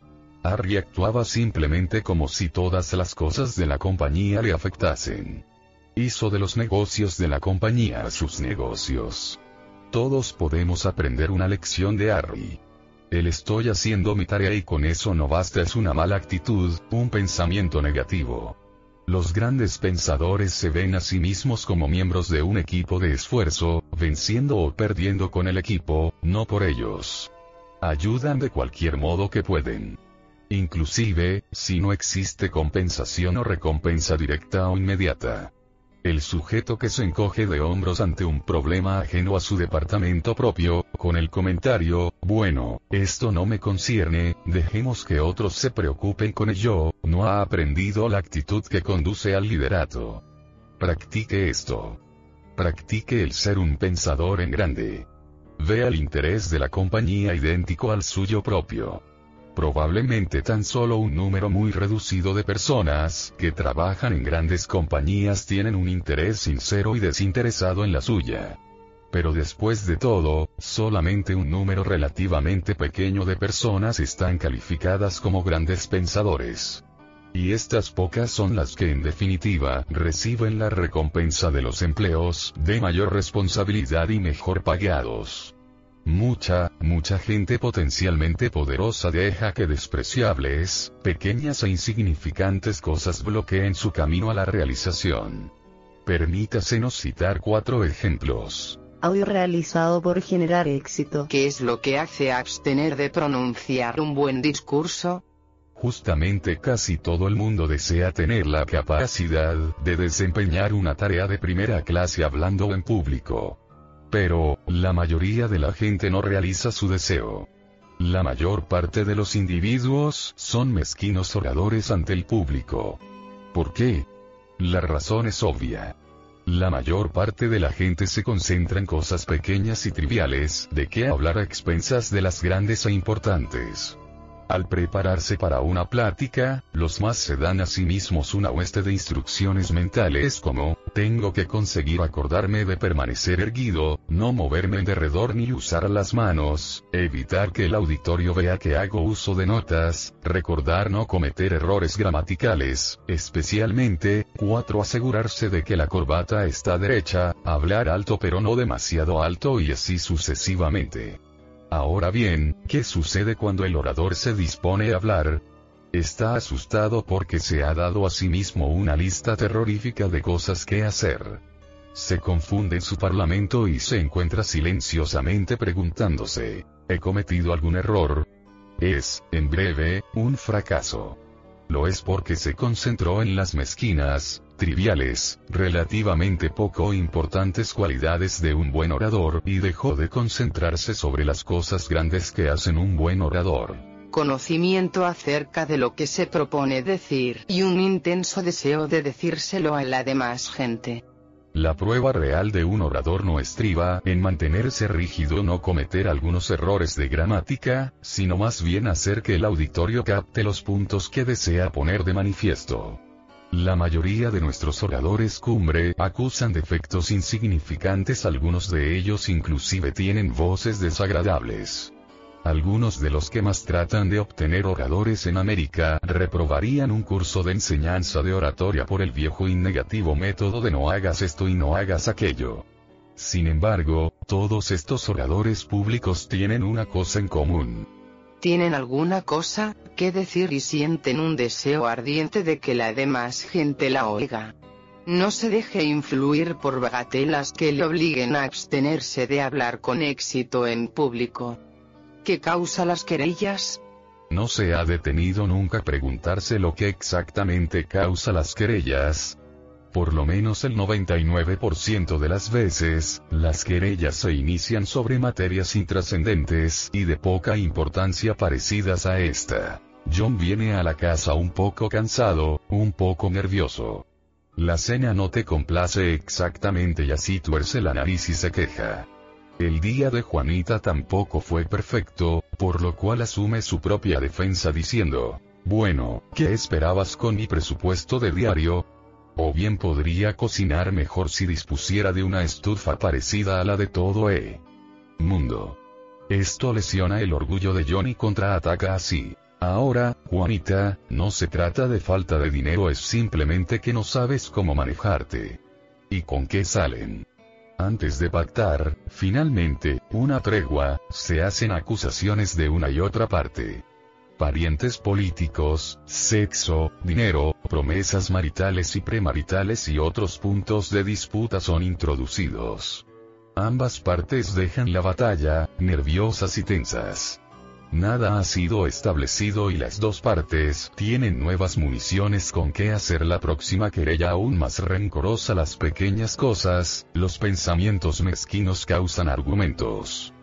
Harry actuaba simplemente como si todas las cosas de la compañía le afectasen. Hizo de los negocios de la compañía sus negocios. Todos podemos aprender una lección de Harry. El estoy haciendo mi tarea y con eso no basta es una mala actitud, un pensamiento negativo. Los grandes pensadores se ven a sí mismos como miembros de un equipo de esfuerzo, venciendo o perdiendo con el equipo, no por ellos. Ayudan de cualquier modo que pueden. Inclusive, si no existe compensación o recompensa directa o inmediata. El sujeto que se encoge de hombros ante un problema ajeno a su departamento propio, con el comentario, bueno, esto no me concierne, dejemos que otros se preocupen con ello, no ha aprendido la actitud que conduce al liderato. Practique esto. Practique el ser un pensador en grande. Vea el interés de la compañía idéntico al suyo propio probablemente tan solo un número muy reducido de personas que trabajan en grandes compañías tienen un interés sincero y desinteresado en la suya. Pero después de todo, solamente un número relativamente pequeño de personas están calificadas como grandes pensadores. Y estas pocas son las que en definitiva reciben la recompensa de los empleos de mayor responsabilidad y mejor pagados. Mucha, mucha gente potencialmente poderosa deja que despreciables, pequeñas e insignificantes cosas bloqueen su camino a la realización. Permítasenos citar cuatro ejemplos. Audio realizado por generar éxito. ¿Qué es lo que hace abstener de pronunciar un buen discurso? Justamente casi todo el mundo desea tener la capacidad de desempeñar una tarea de primera clase hablando en público. Pero, la mayoría de la gente no realiza su deseo. La mayor parte de los individuos son mezquinos oradores ante el público. ¿Por qué? La razón es obvia. La mayor parte de la gente se concentra en cosas pequeñas y triviales, de qué hablar a expensas de las grandes e importantes. Al prepararse para una plática, los más se dan a sí mismos una hueste de instrucciones mentales como, tengo que conseguir acordarme de permanecer erguido, no moverme en derredor ni usar las manos, evitar que el auditorio vea que hago uso de notas, recordar no cometer errores gramaticales, especialmente, 4. Asegurarse de que la corbata está derecha, hablar alto pero no demasiado alto y así sucesivamente. Ahora bien, ¿qué sucede cuando el orador se dispone a hablar? Está asustado porque se ha dado a sí mismo una lista terrorífica de cosas que hacer. Se confunde en su parlamento y se encuentra silenciosamente preguntándose, ¿he cometido algún error? Es, en breve, un fracaso. Lo es porque se concentró en las mezquinas, triviales, relativamente poco importantes cualidades de un buen orador y dejó de concentrarse sobre las cosas grandes que hacen un buen orador. Conocimiento acerca de lo que se propone decir y un intenso deseo de decírselo a la demás gente. La prueba real de un orador no estriba en mantenerse rígido, no cometer algunos errores de gramática, sino más bien hacer que el auditorio capte los puntos que desea poner de manifiesto. La mayoría de nuestros oradores cumbre acusan defectos insignificantes, algunos de ellos inclusive tienen voces desagradables. Algunos de los que más tratan de obtener oradores en América reprobarían un curso de enseñanza de oratoria por el viejo y negativo método de no hagas esto y no hagas aquello. Sin embargo, todos estos oradores públicos tienen una cosa en común tienen alguna cosa que decir y sienten un deseo ardiente de que la demás gente la oiga. No se deje influir por bagatelas que le obliguen a abstenerse de hablar con éxito en público. ¿Qué causa las querellas? No se ha detenido nunca a preguntarse lo que exactamente causa las querellas, por lo menos el 99% de las veces, las querellas se inician sobre materias intrascendentes y de poca importancia parecidas a esta. John viene a la casa un poco cansado, un poco nervioso. La cena no te complace exactamente y así tuerce la nariz y se queja. El día de Juanita tampoco fue perfecto, por lo cual asume su propia defensa diciendo, bueno, ¿qué esperabas con mi presupuesto de diario? O bien podría cocinar mejor si dispusiera de una estufa parecida a la de todo E. Mundo. Esto lesiona el orgullo de Johnny contraataca así. Ahora, Juanita, no se trata de falta de dinero, es simplemente que no sabes cómo manejarte. ¿Y con qué salen? Antes de pactar, finalmente, una tregua, se hacen acusaciones de una y otra parte. Parientes políticos, sexo, dinero, promesas maritales y premaritales y otros puntos de disputa son introducidos. Ambas partes dejan la batalla, nerviosas y tensas. Nada ha sido establecido y las dos partes tienen nuevas municiones con que hacer la próxima querella aún más rencorosa. Las pequeñas cosas, los pensamientos mezquinos causan argumentos.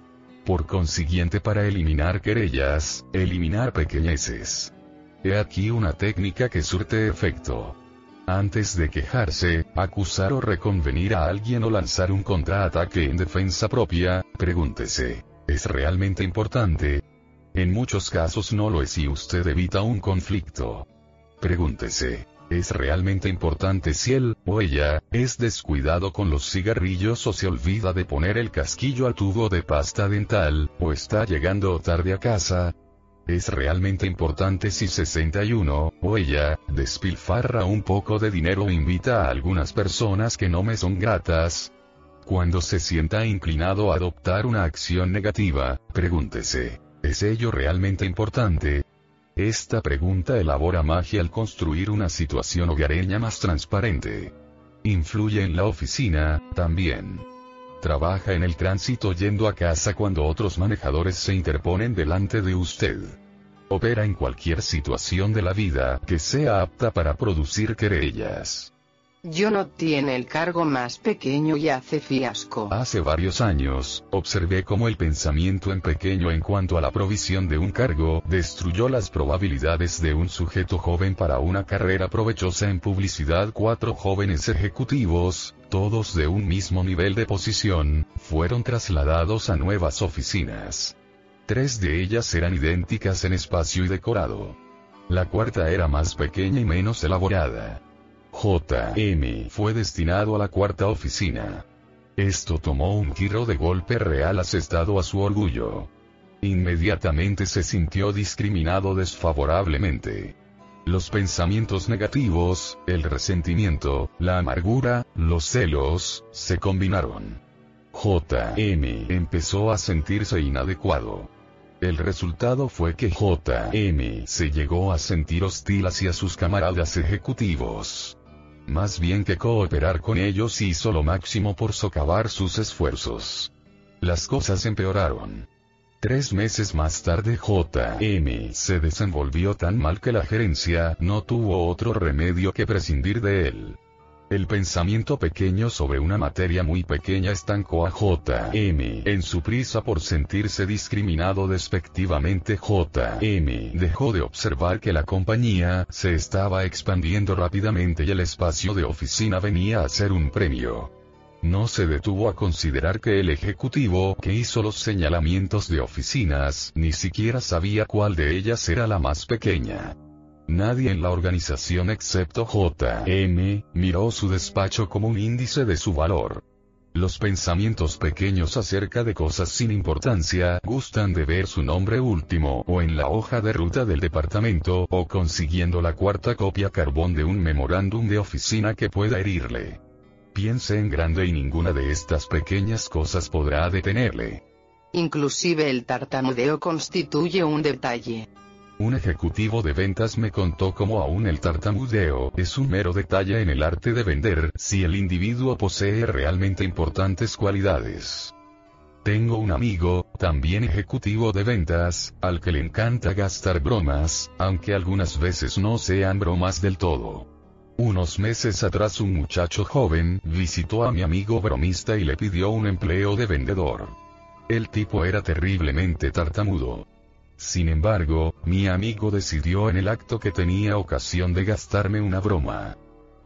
Por consiguiente para eliminar querellas, eliminar pequeñeces. He aquí una técnica que surte efecto. Antes de quejarse, acusar o reconvenir a alguien o lanzar un contraataque en defensa propia, pregúntese, ¿es realmente importante? En muchos casos no lo es y usted evita un conflicto. Pregúntese, ¿es realmente importante si él, o ella, es descuidado con los cigarrillos o se olvida de poner el casquillo al tubo de pasta dental, o está llegando tarde a casa? ¿Es realmente importante si 61, o ella, despilfarra un poco de dinero o invita a algunas personas que no me son gratas? Cuando se sienta inclinado a adoptar una acción negativa, pregúntese, ¿Es ello realmente importante? Esta pregunta elabora magia al construir una situación hogareña más transparente. Influye en la oficina, también. Trabaja en el tránsito yendo a casa cuando otros manejadores se interponen delante de usted. Opera en cualquier situación de la vida que sea apta para producir querellas. Yo no tiene el cargo más pequeño y hace fiasco. Hace varios años, observé cómo el pensamiento en pequeño en cuanto a la provisión de un cargo destruyó las probabilidades de un sujeto joven para una carrera provechosa en publicidad. Cuatro jóvenes ejecutivos, todos de un mismo nivel de posición, fueron trasladados a nuevas oficinas. Tres de ellas eran idénticas en espacio y decorado. La cuarta era más pequeña y menos elaborada. JM fue destinado a la cuarta oficina. Esto tomó un giro de golpe real asestado a su orgullo. Inmediatamente se sintió discriminado desfavorablemente. Los pensamientos negativos, el resentimiento, la amargura, los celos, se combinaron. JM empezó a sentirse inadecuado. El resultado fue que JM se llegó a sentir hostil hacia sus camaradas ejecutivos. Más bien que cooperar con ellos hizo lo máximo por socavar sus esfuerzos. Las cosas empeoraron. Tres meses más tarde JM se desenvolvió tan mal que la gerencia no tuvo otro remedio que prescindir de él. El pensamiento pequeño sobre una materia muy pequeña estancó a JM en su prisa por sentirse discriminado despectivamente. JM dejó de observar que la compañía se estaba expandiendo rápidamente y el espacio de oficina venía a ser un premio. No se detuvo a considerar que el ejecutivo que hizo los señalamientos de oficinas ni siquiera sabía cuál de ellas era la más pequeña. Nadie en la organización excepto JM, miró su despacho como un índice de su valor. Los pensamientos pequeños acerca de cosas sin importancia gustan de ver su nombre último o en la hoja de ruta del departamento o consiguiendo la cuarta copia carbón de un memorándum de oficina que pueda herirle. Piense en grande y ninguna de estas pequeñas cosas podrá detenerle. Inclusive el tartamudeo constituye un detalle. Un ejecutivo de ventas me contó cómo aún el tartamudeo es un mero detalle en el arte de vender si el individuo posee realmente importantes cualidades. Tengo un amigo, también ejecutivo de ventas, al que le encanta gastar bromas, aunque algunas veces no sean bromas del todo. Unos meses atrás un muchacho joven visitó a mi amigo bromista y le pidió un empleo de vendedor. El tipo era terriblemente tartamudo. Sin embargo, mi amigo decidió en el acto que tenía ocasión de gastarme una broma.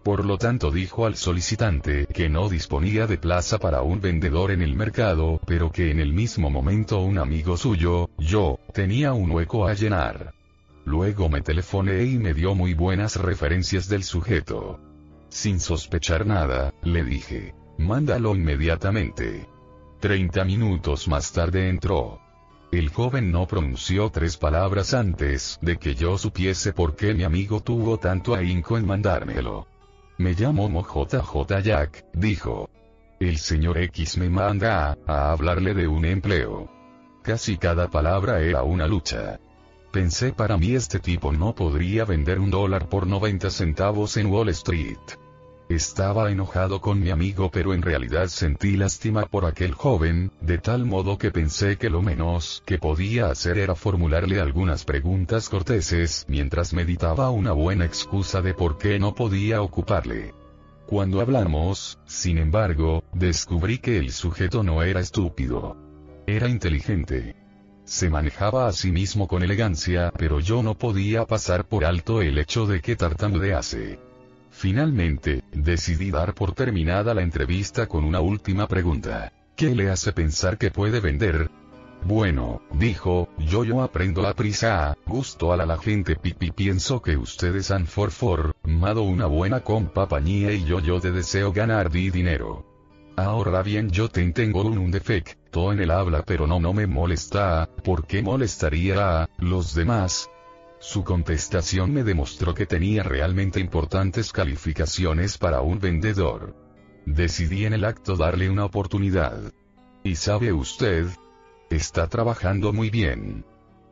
Por lo tanto dijo al solicitante que no disponía de plaza para un vendedor en el mercado, pero que en el mismo momento un amigo suyo, yo, tenía un hueco a llenar. Luego me telefoné y me dio muy buenas referencias del sujeto. Sin sospechar nada, le dije, mándalo inmediatamente. Treinta minutos más tarde entró. El joven no pronunció tres palabras antes de que yo supiese por qué mi amigo tuvo tanto ahínco en mandármelo. Me llamo MoJJ Jack, dijo. El señor X me manda a, a hablarle de un empleo. Casi cada palabra era una lucha. Pensé para mí este tipo no podría vender un dólar por 90 centavos en Wall Street. Estaba enojado con mi amigo pero en realidad sentí lástima por aquel joven, de tal modo que pensé que lo menos que podía hacer era formularle algunas preguntas corteses mientras meditaba una buena excusa de por qué no podía ocuparle. Cuando hablamos, sin embargo, descubrí que el sujeto no era estúpido. Era inteligente. Se manejaba a sí mismo con elegancia, pero yo no podía pasar por alto el hecho de que tartamudease. Finalmente, decidí dar por terminada la entrevista con una última pregunta. ¿Qué le hace pensar que puede vender? Bueno, dijo, yo yo aprendo a prisa, gusto a la, la gente pipi pienso que ustedes han for formado una buena compañía y yo yo te deseo ganar di dinero. Ahora bien yo te tengo un, un defecto en el habla pero no no me molesta, ¿por qué molestaría a los demás? Su contestación me demostró que tenía realmente importantes calificaciones para un vendedor. Decidí en el acto darle una oportunidad. Y sabe usted, está trabajando muy bien.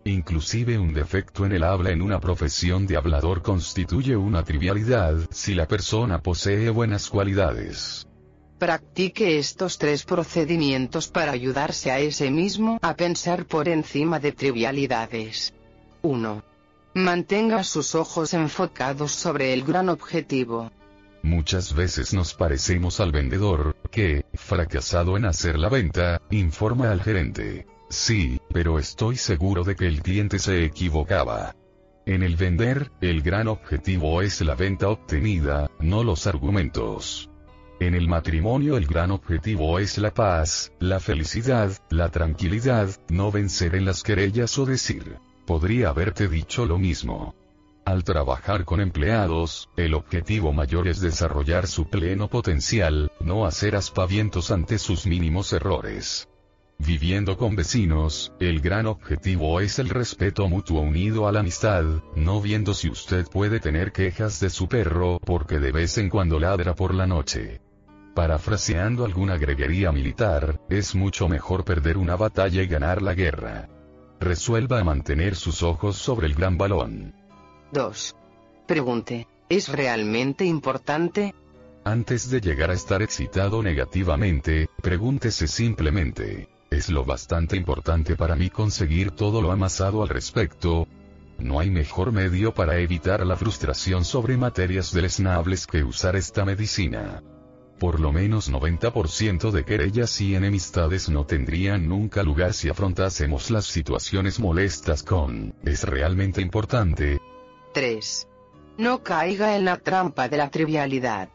Inclusive un defecto en el habla en una profesión de hablador constituye una trivialidad si la persona posee buenas cualidades. Practique estos tres procedimientos para ayudarse a ese mismo a pensar por encima de trivialidades. 1. Mantenga sus ojos enfocados sobre el gran objetivo. Muchas veces nos parecemos al vendedor, que, fracasado en hacer la venta, informa al gerente. Sí, pero estoy seguro de que el cliente se equivocaba. En el vender, el gran objetivo es la venta obtenida, no los argumentos. En el matrimonio el gran objetivo es la paz, la felicidad, la tranquilidad, no vencer en las querellas o decir, podría haberte dicho lo mismo. Al trabajar con empleados, el objetivo mayor es desarrollar su pleno potencial, no hacer aspavientos ante sus mínimos errores. Viviendo con vecinos, el gran objetivo es el respeto mutuo unido a la amistad, no viendo si usted puede tener quejas de su perro porque de vez en cuando ladra por la noche. Parafraseando alguna greguería militar, es mucho mejor perder una batalla y ganar la guerra. Resuelva mantener sus ojos sobre el gran balón. 2. Pregunte, ¿es realmente importante? Antes de llegar a estar excitado negativamente, pregúntese simplemente, ¿es lo bastante importante para mí conseguir todo lo amasado al respecto? No hay mejor medio para evitar la frustración sobre materias deleznables que usar esta medicina. Por lo menos 90% de querellas y enemistades no tendrían nunca lugar si afrontásemos las situaciones molestas con, ¿es realmente importante? 3. No caiga en la trampa de la trivialidad.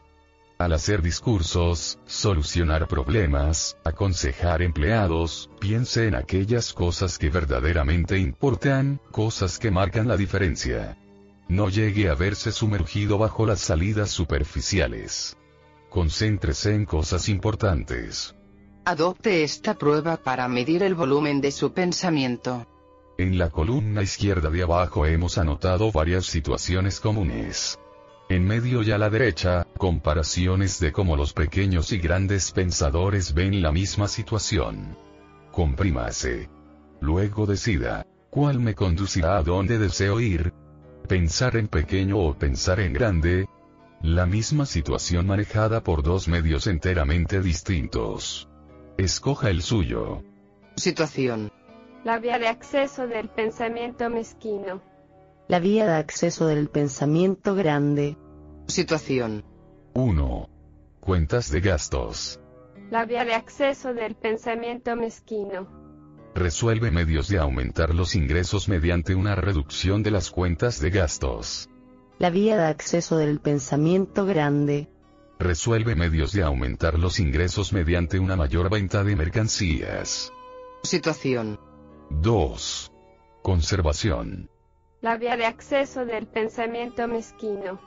Al hacer discursos, solucionar problemas, aconsejar empleados, piense en aquellas cosas que verdaderamente importan, cosas que marcan la diferencia. No llegue a verse sumergido bajo las salidas superficiales. Concéntrese en cosas importantes. Adopte esta prueba para medir el volumen de su pensamiento. En la columna izquierda de abajo hemos anotado varias situaciones comunes. En medio y a la derecha, comparaciones de cómo los pequeños y grandes pensadores ven la misma situación. Comprímase. Luego decida, ¿cuál me conducirá a donde deseo ir? Pensar en pequeño o pensar en grande, la misma situación manejada por dos medios enteramente distintos. Escoja el suyo. Situación. La vía de acceso del pensamiento mezquino. La vía de acceso del pensamiento grande. Situación. 1. Cuentas de gastos. La vía de acceso del pensamiento mezquino. Resuelve medios de aumentar los ingresos mediante una reducción de las cuentas de gastos. La vía de acceso del pensamiento grande. Resuelve medios de aumentar los ingresos mediante una mayor venta de mercancías. Situación. 2. Conservación. La vía de acceso del pensamiento mezquino.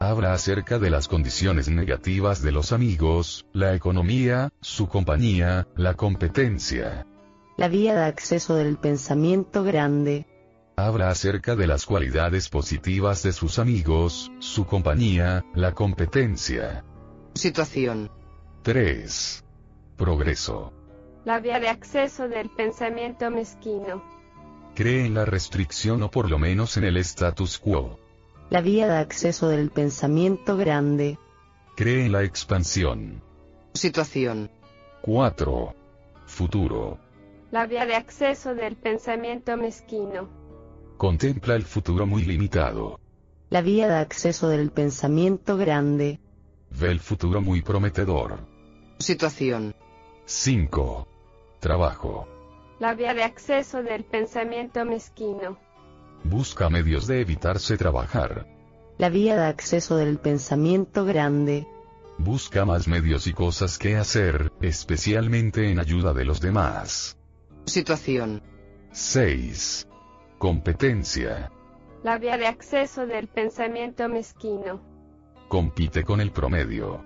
Habla acerca de las condiciones negativas de los amigos, la economía, su compañía, la competencia. La vía de acceso del pensamiento grande. Habla acerca de las cualidades positivas de sus amigos, su compañía, la competencia. Situación. 3. Progreso. La vía de acceso del pensamiento mezquino. Cree en la restricción o por lo menos en el status quo. La vía de acceso del pensamiento grande. Cree en la expansión. Situación. 4. Futuro. La vía de acceso del pensamiento mezquino. Contempla el futuro muy limitado. La vía de acceso del pensamiento grande. Ve el futuro muy prometedor. Situación. 5. Trabajo. La vía de acceso del pensamiento mezquino. Busca medios de evitarse trabajar. La vía de acceso del pensamiento grande. Busca más medios y cosas que hacer, especialmente en ayuda de los demás. Situación. 6. Competencia. La vía de acceso del pensamiento mezquino. Compite con el promedio.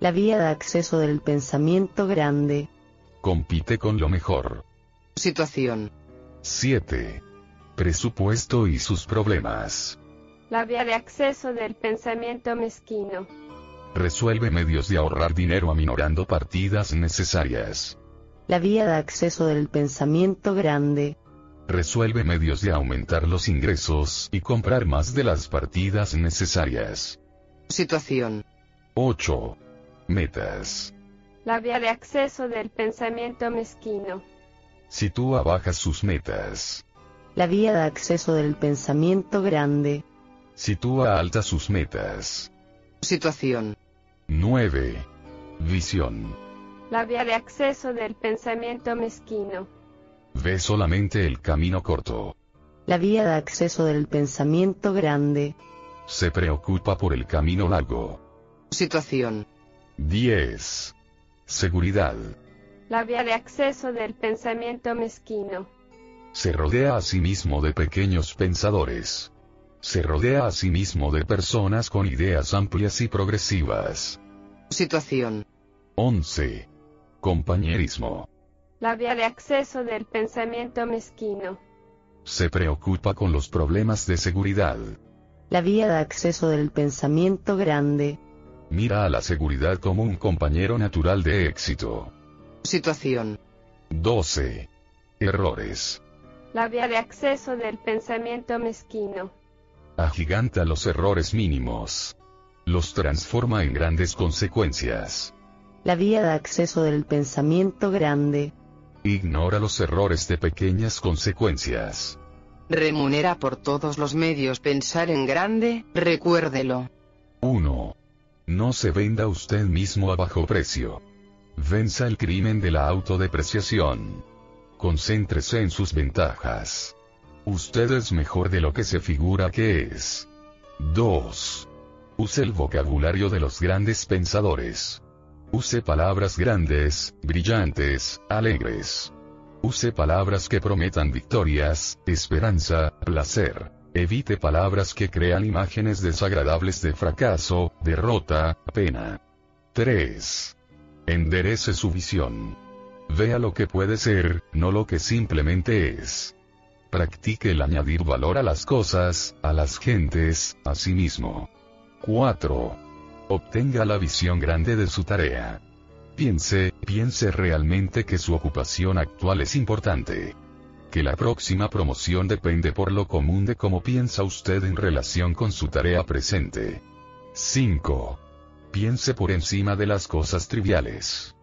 La vía de acceso del pensamiento grande. Compite con lo mejor. Situación. 7. Presupuesto y sus problemas. La vía de acceso del pensamiento mezquino. Resuelve medios de ahorrar dinero aminorando partidas necesarias. La vía de acceso del pensamiento grande. Resuelve medios de aumentar los ingresos y comprar más de las partidas necesarias. Situación. 8. Metas. La vía de acceso del pensamiento mezquino. Sitúa bajas sus metas. La vía de acceso del pensamiento grande. Sitúa altas sus metas. Situación. 9. Visión. La vía de acceso del pensamiento mezquino. Ve solamente el camino corto. La vía de acceso del pensamiento grande. Se preocupa por el camino largo. Situación. 10. Seguridad. La vía de acceso del pensamiento mezquino. Se rodea a sí mismo de pequeños pensadores. Se rodea a sí mismo de personas con ideas amplias y progresivas. Situación. 11. Compañerismo. La vía de acceso del pensamiento mezquino. Se preocupa con los problemas de seguridad. La vía de acceso del pensamiento grande. Mira a la seguridad como un compañero natural de éxito. Situación. 12. Errores. La vía de acceso del pensamiento mezquino. Agiganta los errores mínimos. Los transforma en grandes consecuencias. La vía de acceso del pensamiento grande. Ignora los errores de pequeñas consecuencias. Remunera por todos los medios pensar en grande, recuérdelo. 1. No se venda usted mismo a bajo precio. Venza el crimen de la autodepreciación. Concéntrese en sus ventajas. Usted es mejor de lo que se figura que es. 2. Use el vocabulario de los grandes pensadores. Use palabras grandes, brillantes, alegres. Use palabras que prometan victorias, esperanza, placer. Evite palabras que crean imágenes desagradables de fracaso, derrota, pena. 3. Enderece su visión. Vea lo que puede ser, no lo que simplemente es. Practique el añadir valor a las cosas, a las gentes, a sí mismo. 4. Obtenga la visión grande de su tarea. Piense, piense realmente que su ocupación actual es importante. Que la próxima promoción depende por lo común de cómo piensa usted en relación con su tarea presente. 5. Piense por encima de las cosas triviales.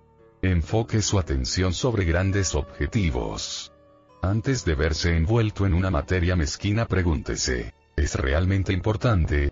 Enfoque su atención sobre grandes objetivos. Antes de verse envuelto en una materia mezquina pregúntese, ¿es realmente importante?